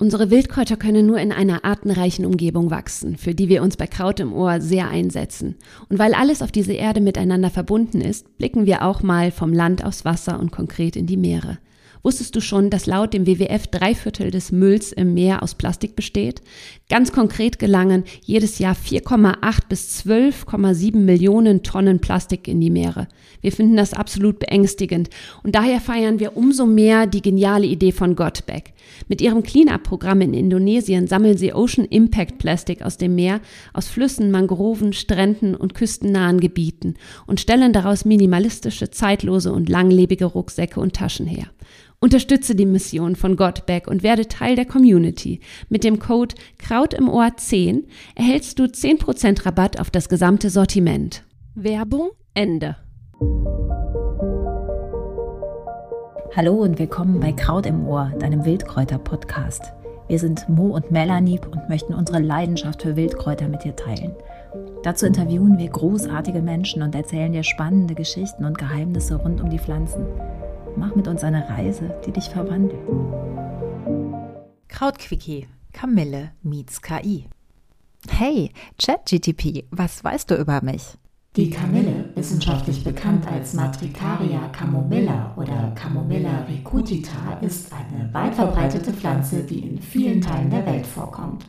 Unsere Wildkräuter können nur in einer artenreichen Umgebung wachsen, für die wir uns bei Kraut im Ohr sehr einsetzen. Und weil alles auf dieser Erde miteinander verbunden ist, blicken wir auch mal vom Land aufs Wasser und konkret in die Meere. Wusstest du schon, dass laut dem WWF drei Viertel des Mülls im Meer aus Plastik besteht? Ganz konkret gelangen jedes Jahr 4,8 bis 12,7 Millionen Tonnen Plastik in die Meere. Wir finden das absolut beängstigend und daher feiern wir umso mehr die geniale Idee von Gotback. Mit ihrem Cleanup-Programm in Indonesien sammeln sie Ocean Impact Plastik aus dem Meer, aus Flüssen, Mangroven, Stränden und küstennahen Gebieten und stellen daraus minimalistische, zeitlose und langlebige Rucksäcke und Taschen her. Unterstütze die Mission von Godback und werde Teil der Community. Mit dem Code Kraut im Ohr 10 erhältst du 10% Rabatt auf das gesamte Sortiment. Werbung Ende. Hallo und willkommen bei Kraut im Ohr, deinem Wildkräuter-Podcast. Wir sind Mo und Melanie und möchten unsere Leidenschaft für Wildkräuter mit dir teilen. Dazu interviewen wir großartige Menschen und erzählen dir spannende Geschichten und Geheimnisse rund um die Pflanzen. Mach mit uns eine Reise, die dich verwandelt. Krautquickie, Kamille meets KI. Hey, ChatGTP, was weißt du über mich? Die Kamille, wissenschaftlich bekannt als Matricaria camomilla oder Camomilla recutita, ist eine weit verbreitete Pflanze, die in vielen Teilen der Welt vorkommt.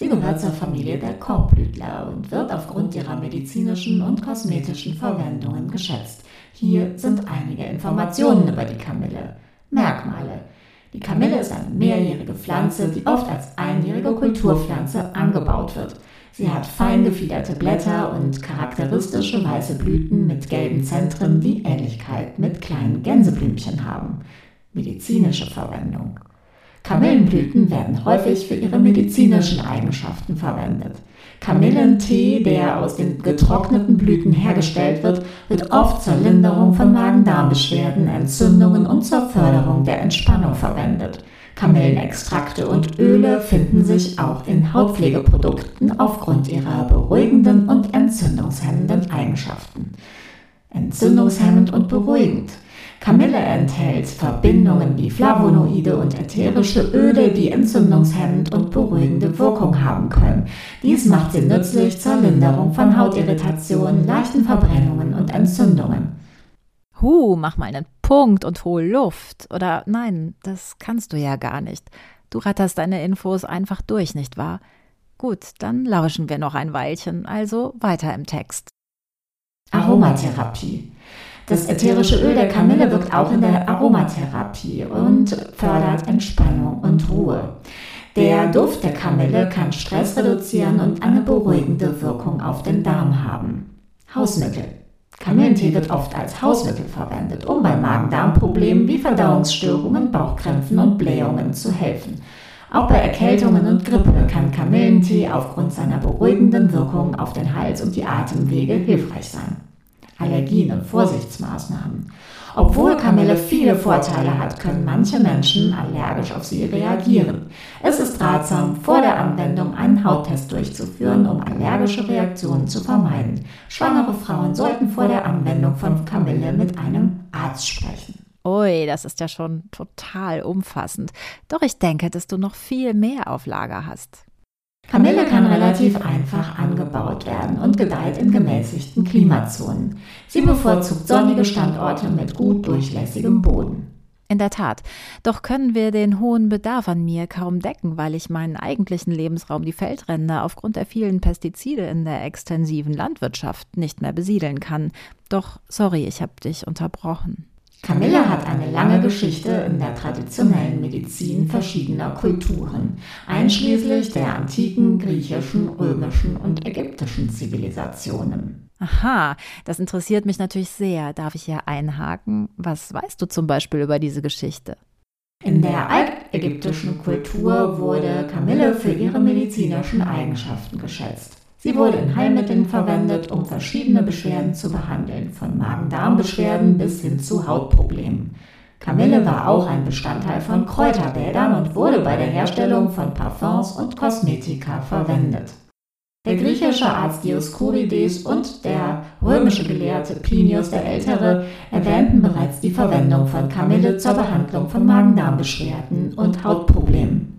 Sie gehört zur Familie der Korbblütler und wird aufgrund ihrer medizinischen und kosmetischen Verwendungen geschätzt. Hier sind einige Informationen über die Kamille. Merkmale. Die Kamille ist eine mehrjährige Pflanze, die oft als einjährige Kulturpflanze angebaut wird. Sie hat fein gefiederte Blätter und charakteristische weiße Blüten mit gelben Zentren, die Ähnlichkeit mit kleinen Gänseblümchen haben. Medizinische Verwendung. Kamillenblüten werden häufig für ihre medizinischen Eigenschaften verwendet. Kamillentee, der aus den getrockneten Blüten hergestellt wird, wird oft zur Linderung von Magen-Darm-Beschwerden, Entzündungen und zur Förderung der Entspannung verwendet. Kamillenextrakte und Öle finden sich auch in Hautpflegeprodukten aufgrund ihrer beruhigenden und entzündungshemmenden Eigenschaften. Entzündungshemmend und beruhigend. Kamille enthält Verbindungen wie Flavonoide und ätherische Öle, die entzündungshemmend und beruhigende Wirkung haben können. Dies macht sie nützlich zur Linderung von Hautirritationen, leichten Verbrennungen und Entzündungen. Huh, mach mal einen Punkt und hol Luft. Oder nein, das kannst du ja gar nicht. Du ratterst deine Infos einfach durch, nicht wahr? Gut, dann lauschen wir noch ein Weilchen, also weiter im Text. Aromatherapie. Das ätherische Öl der Kamille wirkt auch in der Aromatherapie und fördert Entspannung und Ruhe. Der Duft der Kamille kann Stress reduzieren und eine beruhigende Wirkung auf den Darm haben. Hausmittel. Kamillentee wird oft als Hausmittel verwendet, um bei Magen-Darm-Problemen wie Verdauungsstörungen, Bauchkrämpfen und Blähungen zu helfen. Auch bei Erkältungen und Grippe kann Kamillentee aufgrund seiner beruhigenden Wirkung auf den Hals und die Atemwege hilfreich sein. Allergien und Vorsichtsmaßnahmen. Obwohl Kamille viele Vorteile hat, können manche Menschen allergisch auf sie reagieren. Es ist ratsam, vor der Anwendung einen Hauttest durchzuführen, um allergische Reaktionen zu vermeiden. Schwangere Frauen sollten vor der Anwendung von Kamille mit einem Arzt sprechen. Ui, das ist ja schon total umfassend. Doch ich denke, dass du noch viel mehr auf Lager hast. Kamille kann relativ einfach angebaut werden und gedeiht in gemäßigten Klimazonen. Sie bevorzugt sonnige Standorte mit gut durchlässigem Boden. In der Tat. Doch können wir den hohen Bedarf an mir kaum decken, weil ich meinen eigentlichen Lebensraum, die Feldränder, aufgrund der vielen Pestizide in der extensiven Landwirtschaft nicht mehr besiedeln kann. Doch, sorry, ich habe dich unterbrochen. Camilla hat eine lange Geschichte in der traditionellen Medizin verschiedener Kulturen, einschließlich der antiken griechischen, römischen und ägyptischen Zivilisationen. Aha, das interessiert mich natürlich sehr. Darf ich hier einhaken? Was weißt du zum Beispiel über diese Geschichte? In der altägyptischen Kultur wurde Kamille für ihre medizinischen Eigenschaften geschätzt. Sie wurde in Heilmitteln verwendet, um verschiedene Beschwerden zu behandeln, von Magen-Darm-Beschwerden bis hin zu Hautproblemen. Kamille war auch ein Bestandteil von Kräuterbädern und wurde bei der Herstellung von Parfums und Kosmetika verwendet. Der griechische Arzt Dioskurides und der römische Gelehrte Plinius der Ältere erwähnten bereits die Verwendung von Kamille zur Behandlung von Magen-Darm-Beschwerden und Hautproblemen.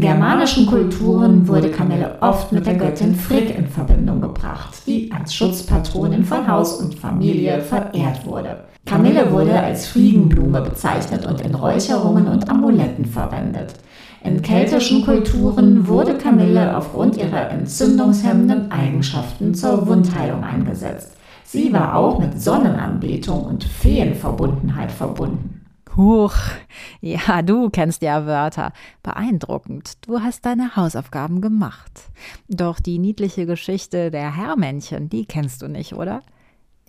Germanischen Kulturen wurde Kamille oft mit der Göttin Frigg in Verbindung gebracht, die als Schutzpatronin von Haus und Familie verehrt wurde. Kamille wurde als Fliegenblume bezeichnet und in Räucherungen und Amuletten verwendet. In keltischen Kulturen wurde Kamille aufgrund ihrer entzündungshemmenden Eigenschaften zur Wundheilung eingesetzt. Sie war auch mit Sonnenanbetung und Feenverbundenheit verbunden. Huch, ja, du kennst ja Wörter. Beeindruckend, du hast deine Hausaufgaben gemacht. Doch die niedliche Geschichte der Herrmännchen, die kennst du nicht, oder?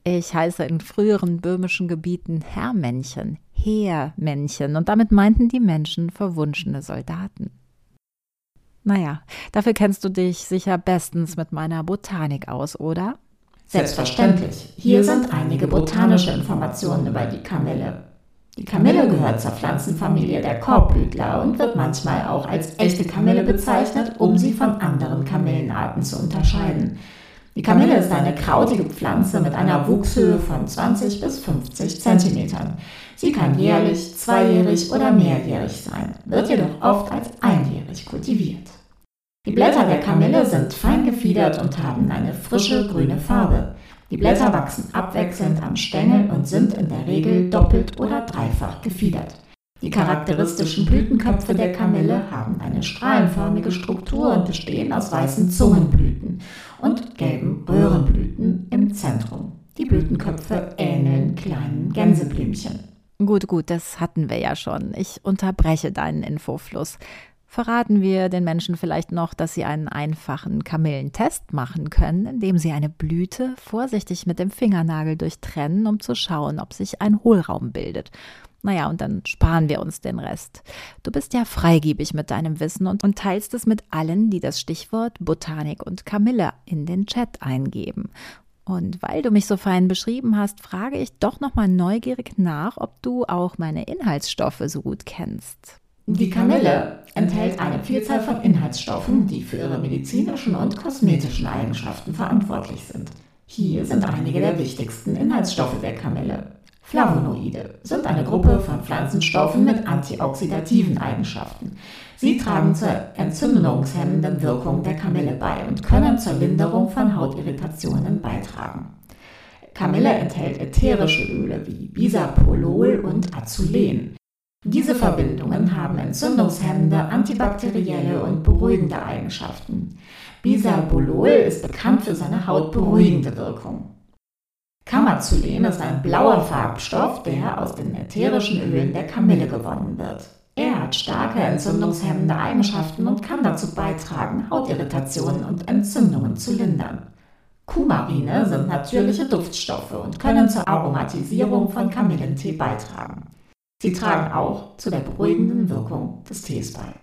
Ich heiße in früheren böhmischen Gebieten Herrmännchen, Heermännchen, und damit meinten die Menschen verwunschene Soldaten. Naja, dafür kennst du dich sicher bestens mit meiner Botanik aus, oder? Selbstverständlich. Hier sind einige botanische Informationen über die Kamille. Die Kamille gehört zur Pflanzenfamilie der Korbblütler und wird manchmal auch als echte Kamille bezeichnet, um sie von anderen Kamillenarten zu unterscheiden. Die Kamille ist eine krautige Pflanze mit einer Wuchshöhe von 20 bis 50 Zentimetern. Sie kann jährlich, zweijährig oder mehrjährig sein, wird jedoch oft als einjährig kultiviert. Die Blätter der Kamille sind fein gefiedert und haben eine frische grüne Farbe. Die Blätter wachsen abwechselnd am Stängel und sind in der Regel doppelt oder dreifach gefiedert. Die charakteristischen Blütenköpfe der Kamille haben eine strahlenförmige Struktur und bestehen aus weißen Zungenblüten und gelben Röhrenblüten im Zentrum. Die Blütenköpfe ähneln kleinen Gänseblümchen. Gut, gut, das hatten wir ja schon. Ich unterbreche deinen Infofluss verraten wir den Menschen vielleicht noch, dass sie einen einfachen Kamillentest machen können, indem sie eine Blüte vorsichtig mit dem Fingernagel durchtrennen, um zu schauen, ob sich ein Hohlraum bildet. Naja, und dann sparen wir uns den Rest. Du bist ja freigebig mit deinem Wissen und, und teilst es mit allen, die das Stichwort Botanik und Kamille in den Chat eingeben. Und weil du mich so fein beschrieben hast, frage ich doch nochmal neugierig nach, ob du auch meine Inhaltsstoffe so gut kennst. Die Kamille enthält eine Vielzahl von Inhaltsstoffen, die für ihre medizinischen und kosmetischen Eigenschaften verantwortlich sind. Hier sind einige der wichtigsten Inhaltsstoffe der Kamille. Flavonoide sind eine Gruppe von Pflanzenstoffen mit antioxidativen Eigenschaften. Sie tragen zur entzündungshemmenden Wirkung der Kamille bei und können zur Linderung von Hautirritationen beitragen. Kamille enthält ätherische Öle wie Bisapolol und Azulen. Diese Verbindungen haben entzündungshemmende, antibakterielle und beruhigende Eigenschaften. Bisabolol ist bekannt für seine hautberuhigende Wirkung. Camazulen ist ein blauer Farbstoff, der aus den ätherischen Ölen der Kamille gewonnen wird. Er hat starke entzündungshemmende Eigenschaften und kann dazu beitragen, Hautirritationen und Entzündungen zu lindern. Kumarine sind natürliche Duftstoffe und können zur Aromatisierung von Kamillentee beitragen. Sie tragen auch zu der beruhigenden Wirkung des Tees bei.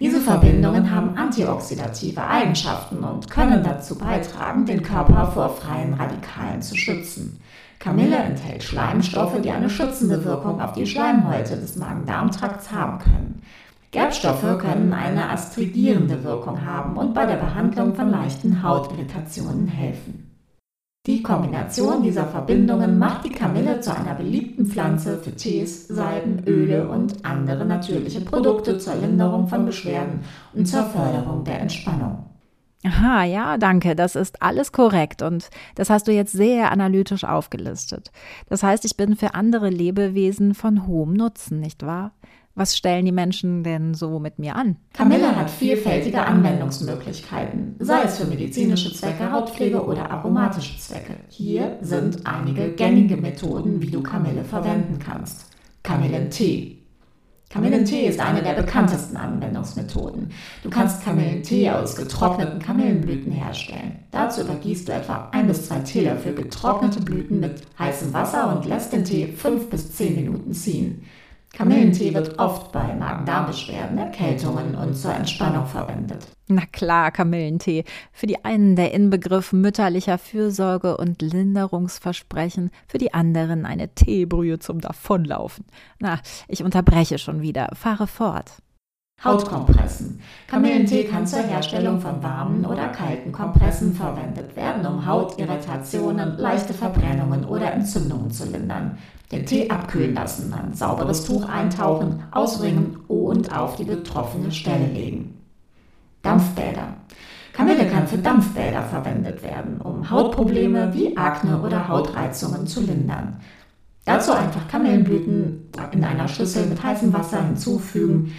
Diese Verbindungen haben antioxidative Eigenschaften und können dazu beitragen, den Körper vor freien Radikalen zu schützen. Kamille enthält Schleimstoffe, die eine schützende Wirkung auf die Schleimhäute des Magen-Darm-Trakts haben können. Gerbstoffe können eine astringierende Wirkung haben und bei der Behandlung von leichten Hautirritationen helfen. Die Kombination dieser Verbindungen macht die Kamille zu einer beliebten Pflanze für Tees, Salben, Öle und andere natürliche Produkte zur Linderung von Beschwerden und zur Förderung der Entspannung. Aha, ja, danke. Das ist alles korrekt und das hast du jetzt sehr analytisch aufgelistet. Das heißt, ich bin für andere Lebewesen von hohem Nutzen, nicht wahr? Was stellen die Menschen denn so mit mir an? Kamille hat vielfältige Anwendungsmöglichkeiten, sei es für medizinische Zwecke, Hautpflege oder aromatische Zwecke. Hier sind einige gängige Methoden, wie du Kamille verwenden kannst. Kamillentee. Kamillentee ist eine der bekanntesten Anwendungsmethoden. Du kannst Kamillentee aus getrockneten Kamillenblüten herstellen. Dazu übergießt du etwa ein bis zwei Teelöffel getrocknete Blüten mit heißem Wasser und lässt den Tee fünf bis zehn Minuten ziehen. Kamillentee wird oft bei Magen-Darm-Beschwerden, Erkältungen und zur Entspannung verwendet. Na klar, Kamillentee. Für die einen der Inbegriff mütterlicher Fürsorge und Linderungsversprechen, für die anderen eine Teebrühe zum Davonlaufen. Na, ich unterbreche schon wieder. Fahre fort. Hautkompressen. Kamillentee kann zur Herstellung von warmen oder kalten Kompressen verwendet werden, um Hautirritationen, leichte Verbrennungen oder Entzündungen zu lindern. Den Tee abkühlen lassen, ein sauberes Tuch eintauchen, auswringen und auf die betroffene Stelle legen. Dampfbäder. Kamille kann für Dampfbäder verwendet werden, um Hautprobleme wie Akne oder Hautreizungen zu lindern. Dazu einfach Kamillenblüten in einer Schüssel mit heißem Wasser hinzufügen,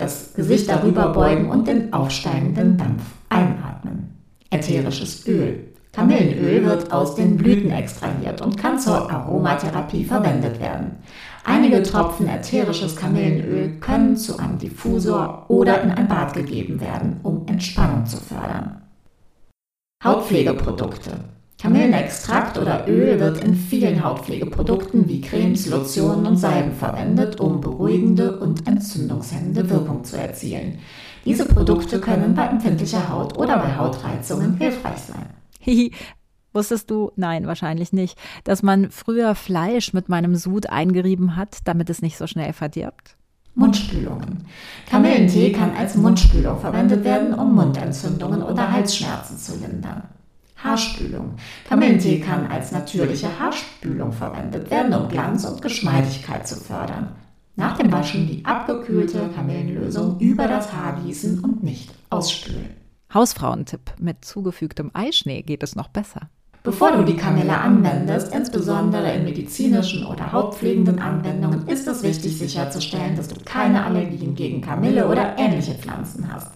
das Gesicht darüber beugen und den aufsteigenden Dampf einatmen. Ätherisches Öl. Kamillenöl wird aus den Blüten extrahiert und kann zur Aromatherapie verwendet werden. Einige Tropfen ätherisches Kamillenöl können zu einem Diffusor oder in ein Bad gegeben werden, um Entspannung zu fördern. Hautpflegeprodukte. Kamillenextrakt oder Öl wird in vielen Hautpflegeprodukten wie Cremes, Lotionen und Salben verwendet, um beruhigende und entzündungshemmende Wirkung zu erzielen. Diese Produkte können bei empfindlicher Haut oder bei Hautreizungen hilfreich sein. Hihi, wusstest du, nein, wahrscheinlich nicht, dass man früher Fleisch mit meinem Sud eingerieben hat, damit es nicht so schnell verdirbt? Mundspülungen. Kamillentee kann als Mundspülung verwendet werden, um Mundentzündungen oder Halsschmerzen zu lindern. Haarspülung. Kamillentee kann als natürliche Haarspülung verwendet werden, um Glanz und Geschmeidigkeit zu fördern. Nach dem Waschen die abgekühlte Kamillenlösung über das Haar gießen und nicht ausspülen. Hausfrauentipp: Mit zugefügtem Eischnee geht es noch besser. Bevor du die Kamille anwendest, insbesondere in medizinischen oder hautpflegenden Anwendungen, ist es wichtig sicherzustellen, dass du keine Allergien gegen Kamille oder ähnliche Pflanzen hast.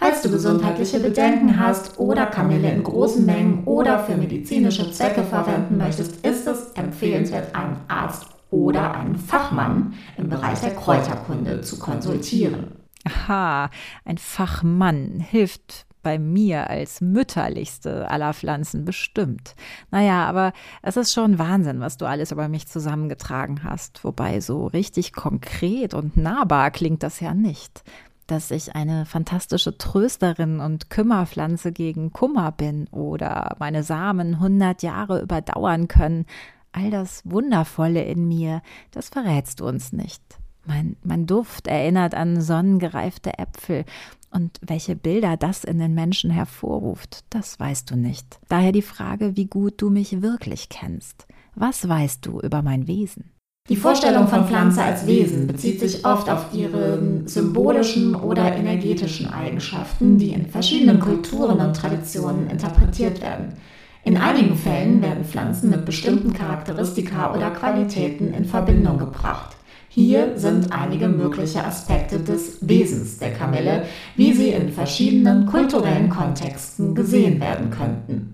Falls du gesundheitliche Bedenken hast oder Kamille in großen Mengen oder für medizinische Zwecke verwenden möchtest, ist es empfehlenswert, einen Arzt oder einen Fachmann im Bereich der Kräuterkunde zu konsultieren. Aha, ein Fachmann hilft bei mir als mütterlichste aller Pflanzen bestimmt. Naja, aber es ist schon Wahnsinn, was du alles über mich zusammengetragen hast. Wobei so richtig konkret und nahbar klingt das ja nicht. Dass ich eine fantastische Trösterin und Kümmerpflanze gegen Kummer bin oder meine Samen hundert Jahre überdauern können. All das Wundervolle in mir, das verrätst du uns nicht. Mein, mein Duft erinnert an sonnengereifte Äpfel und welche Bilder das in den Menschen hervorruft, das weißt du nicht. Daher die Frage, wie gut du mich wirklich kennst. Was weißt du über mein Wesen? Die Vorstellung von Pflanze als Wesen bezieht sich oft auf ihre symbolischen oder energetischen Eigenschaften, die in verschiedenen Kulturen und Traditionen interpretiert werden. In einigen Fällen werden Pflanzen mit bestimmten Charakteristika oder Qualitäten in Verbindung gebracht. Hier sind einige mögliche Aspekte des Wesens der Kamille, wie sie in verschiedenen kulturellen Kontexten gesehen werden könnten.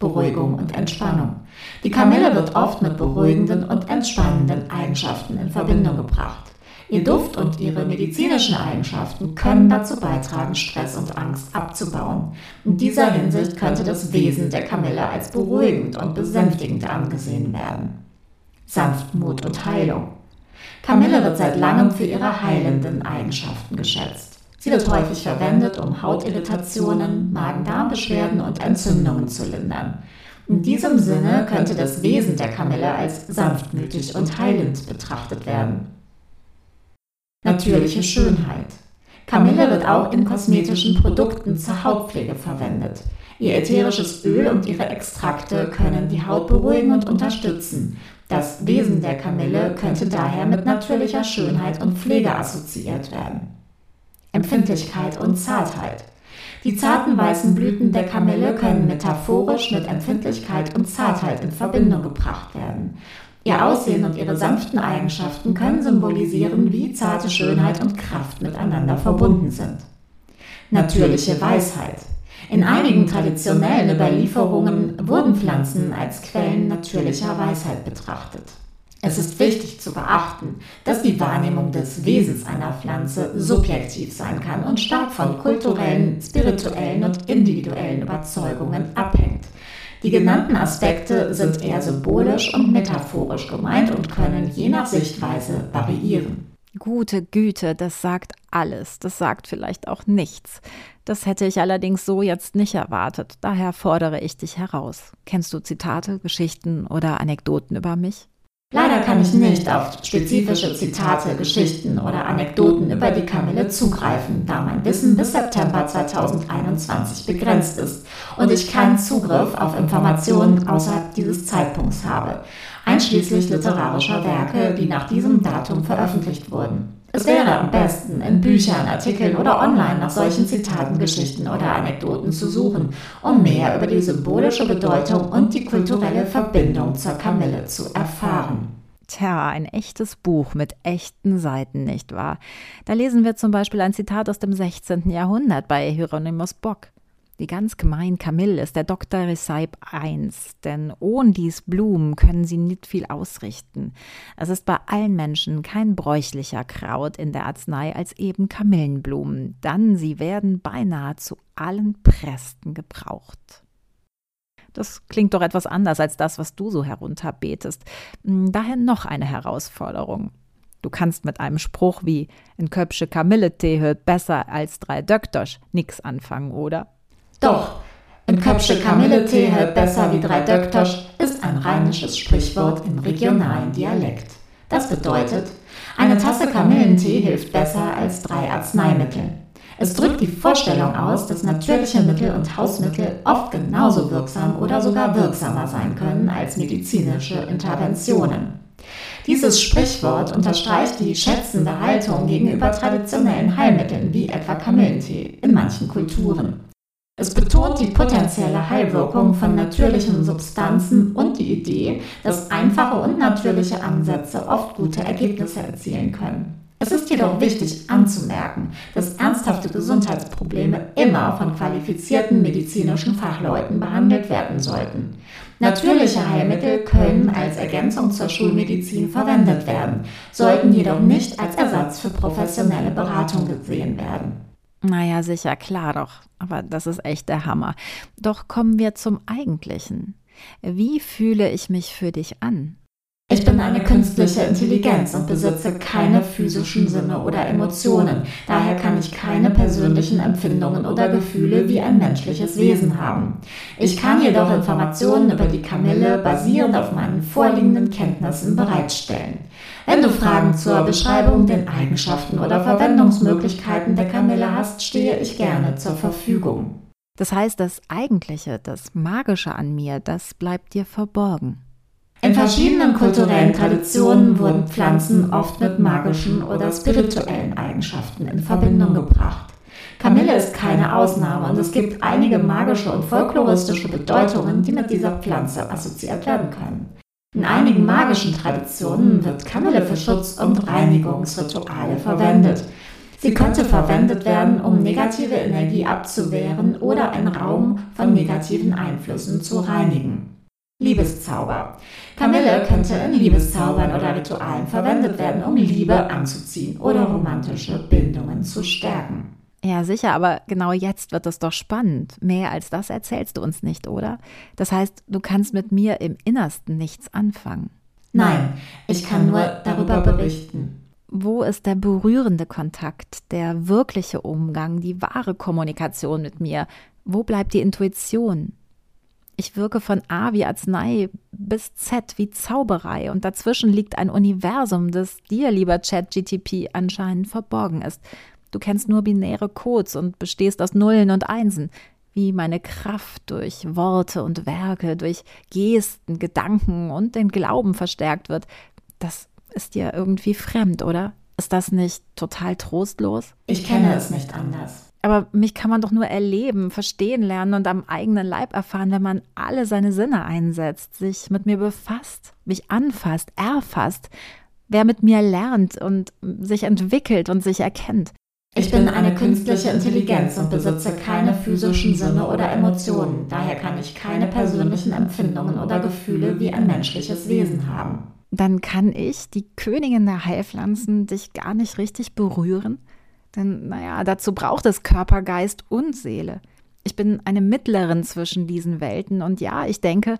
Beruhigung und Entspannung. Die Kamille wird oft mit beruhigenden und entspannenden Eigenschaften in Verbindung gebracht. Ihr Duft und ihre medizinischen Eigenschaften können dazu beitragen, Stress und Angst abzubauen. In dieser Hinsicht könnte das Wesen der Kamille als beruhigend und besänftigend angesehen werden. Sanftmut und Heilung. Kamille wird seit langem für ihre heilenden Eigenschaften geschätzt. Sie wird häufig verwendet, um Hautirritationen, Magen-Darm-Beschwerden und Entzündungen zu lindern. In diesem Sinne könnte das Wesen der Kamille als sanftmütig und heilend betrachtet werden. Natürliche Schönheit. Kamille wird auch in kosmetischen Produkten zur Hautpflege verwendet. Ihr ätherisches Öl und ihre Extrakte können die Haut beruhigen und unterstützen. Das Wesen der Kamille könnte daher mit natürlicher Schönheit und Pflege assoziiert werden. Empfindlichkeit und Zartheit. Die zarten weißen Blüten der Kamille können metaphorisch mit Empfindlichkeit und Zartheit in Verbindung gebracht werden. Ihr Aussehen und ihre sanften Eigenschaften können symbolisieren, wie zarte Schönheit und Kraft miteinander verbunden sind. Natürliche Weisheit. In einigen traditionellen Überlieferungen wurden Pflanzen als Quellen natürlicher Weisheit betrachtet. Es ist wichtig zu beachten, dass die Wahrnehmung des Wesens einer Pflanze subjektiv sein kann und stark von kulturellen, spirituellen und individuellen Überzeugungen abhängt. Die genannten Aspekte sind eher symbolisch und metaphorisch gemeint und können je nach Sichtweise variieren. Gute Güte, das sagt alles, das sagt vielleicht auch nichts. Das hätte ich allerdings so jetzt nicht erwartet, daher fordere ich dich heraus. Kennst du Zitate, Geschichten oder Anekdoten über mich? Leider kann ich nicht auf spezifische Zitate, Geschichten oder Anekdoten über die Kamille zugreifen, da mein Wissen bis September 2021 begrenzt ist und ich keinen Zugriff auf Informationen außerhalb dieses Zeitpunkts habe, einschließlich literarischer Werke, die nach diesem Datum veröffentlicht wurden. Es wäre am besten, in Büchern, Artikeln oder online nach solchen Zitaten, Geschichten oder Anekdoten zu suchen, um mehr über die symbolische Bedeutung und die kulturelle Verbindung zur Kamille zu erfahren. Tja, ein echtes Buch mit echten Seiten, nicht wahr? Da lesen wir zum Beispiel ein Zitat aus dem 16. Jahrhundert bei Hieronymus Bock. Die ganz gemein Kamille ist der Dr. Rezeip I, denn ohne dies Blumen können sie nicht viel ausrichten. Es ist bei allen Menschen kein bräuchlicher Kraut in der Arznei als eben Kamillenblumen, dann sie werden beinahe zu allen Prästen gebraucht. Das klingt doch etwas anders als das, was du so herunterbetest. Hm, daher noch eine Herausforderung. Du kannst mit einem Spruch wie ein Köpsche Kamilletee hört besser als drei Döktosch nix anfangen, oder? Doch, ein Köpsche Kamilletee hält besser wie drei Döktosch ist ein rheinisches Sprichwort im regionalen Dialekt. Das bedeutet, eine Tasse Kamillentee hilft besser als drei Arzneimittel. Es drückt die Vorstellung aus, dass natürliche Mittel und Hausmittel oft genauso wirksam oder sogar wirksamer sein können als medizinische Interventionen. Dieses Sprichwort unterstreicht die schätzende Haltung gegenüber traditionellen Heilmitteln wie etwa Kamillentee in manchen Kulturen. Es betont die potenzielle Heilwirkung von natürlichen Substanzen und die Idee, dass einfache und natürliche Ansätze oft gute Ergebnisse erzielen können. Es ist jedoch wichtig anzumerken, dass ernsthafte Gesundheitsprobleme immer von qualifizierten medizinischen Fachleuten behandelt werden sollten. Natürliche Heilmittel können als Ergänzung zur Schulmedizin verwendet werden, sollten jedoch nicht als Ersatz für professionelle Beratung gesehen werden. Naja, sicher, klar doch. Aber das ist echt der Hammer. Doch kommen wir zum Eigentlichen. Wie fühle ich mich für dich an? Ich bin eine künstliche Intelligenz und besitze keine physischen Sinne oder Emotionen. Daher kann persönlichen Empfindungen oder Gefühle wie ein menschliches Wesen haben. Ich kann jedoch Informationen über die Kamille basierend auf meinen vorliegenden Kenntnissen bereitstellen. Wenn du Fragen zur Beschreibung, den Eigenschaften oder Verwendungsmöglichkeiten der Kamille hast, stehe ich gerne zur Verfügung. Das heißt, das Eigentliche, das Magische an mir, das bleibt dir verborgen. In verschiedenen kulturellen Traditionen wurden Pflanzen oft mit magischen oder spirituellen Eigenschaften in Verbindung gebracht. Kamille ist keine Ausnahme und es gibt einige magische und folkloristische Bedeutungen, die mit dieser Pflanze assoziiert werden können. In einigen magischen Traditionen wird Kamille für Schutz- und Reinigungsrituale verwendet. Sie könnte verwendet werden, um negative Energie abzuwehren oder einen Raum von negativen Einflüssen zu reinigen. Liebeszauber. Kamille könnte in Liebeszaubern oder Ritualen verwendet werden, um Liebe anzuziehen oder romantische Bindungen zu stärken. Ja, sicher, aber genau jetzt wird es doch spannend. Mehr als das erzählst du uns nicht, oder? Das heißt, du kannst mit mir im Innersten nichts anfangen. Nein, ich kann nur darüber berichten. Wo ist der berührende Kontakt, der wirkliche Umgang, die wahre Kommunikation mit mir? Wo bleibt die Intuition? Ich wirke von A wie Arznei bis Z wie Zauberei und dazwischen liegt ein Universum, das dir, lieber ChatGTP, anscheinend verborgen ist. Du kennst nur binäre Codes und bestehst aus Nullen und Einsen. Wie meine Kraft durch Worte und Werke, durch Gesten, Gedanken und den Glauben verstärkt wird, das ist dir irgendwie fremd, oder? Ist das nicht total trostlos? Ich kenne es nicht anders. Aber mich kann man doch nur erleben, verstehen lernen und am eigenen Leib erfahren, wenn man alle seine Sinne einsetzt, sich mit mir befasst, mich anfasst, erfasst, wer mit mir lernt und sich entwickelt und sich erkennt. Ich bin eine künstliche Intelligenz und besitze keine physischen Sinne oder Emotionen. Daher kann ich keine persönlichen Empfindungen oder Gefühle wie ein menschliches Wesen haben. Dann kann ich, die Königin der Heilpflanzen, dich gar nicht richtig berühren? Denn, naja, dazu braucht es Körper, Geist und Seele. Ich bin eine Mittlerin zwischen diesen Welten und ja, ich denke,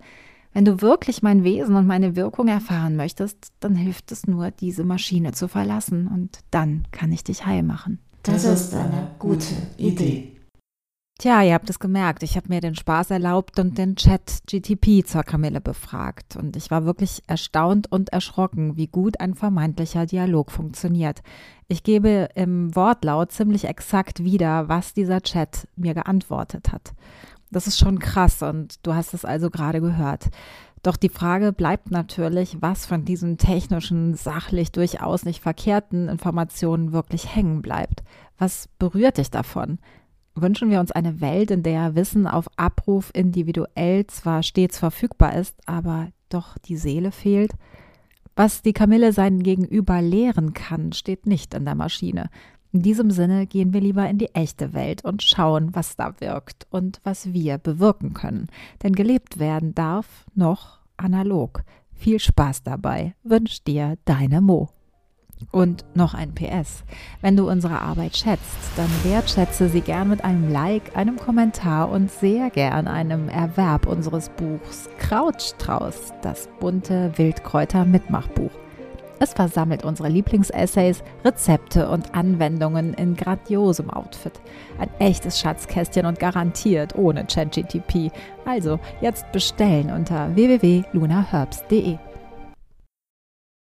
wenn du wirklich mein Wesen und meine Wirkung erfahren möchtest, dann hilft es nur, diese Maschine zu verlassen und dann kann ich dich heil machen. Das ist eine gute Idee. Tja, ihr habt es gemerkt, ich habe mir den Spaß erlaubt und den Chat GTP zur Kamille befragt. Und ich war wirklich erstaunt und erschrocken, wie gut ein vermeintlicher Dialog funktioniert. Ich gebe im Wortlaut ziemlich exakt wieder, was dieser Chat mir geantwortet hat. Das ist schon krass und du hast es also gerade gehört. Doch die Frage bleibt natürlich, was von diesen technischen, sachlich durchaus nicht verkehrten Informationen wirklich hängen bleibt. Was berührt dich davon? Wünschen wir uns eine Welt, in der Wissen auf Abruf individuell zwar stets verfügbar ist, aber doch die Seele fehlt? Was die Kamille seinen Gegenüber lehren kann, steht nicht in der Maschine. In diesem Sinne gehen wir lieber in die echte Welt und schauen, was da wirkt und was wir bewirken können. Denn gelebt werden darf noch analog. Viel Spaß dabei wünscht dir deine Mo. Und noch ein PS. Wenn du unsere Arbeit schätzt, dann wertschätze sie gern mit einem Like, einem Kommentar und sehr gern einem Erwerb unseres Buchs Krautstrauß, das bunte Wildkräuter-Mitmachbuch. Es versammelt unsere Lieblingsessays, Rezepte und Anwendungen in grandiosem Outfit. Ein echtes Schatzkästchen und garantiert ohne ChatGTP. Also jetzt bestellen unter www.lunaherbs.de.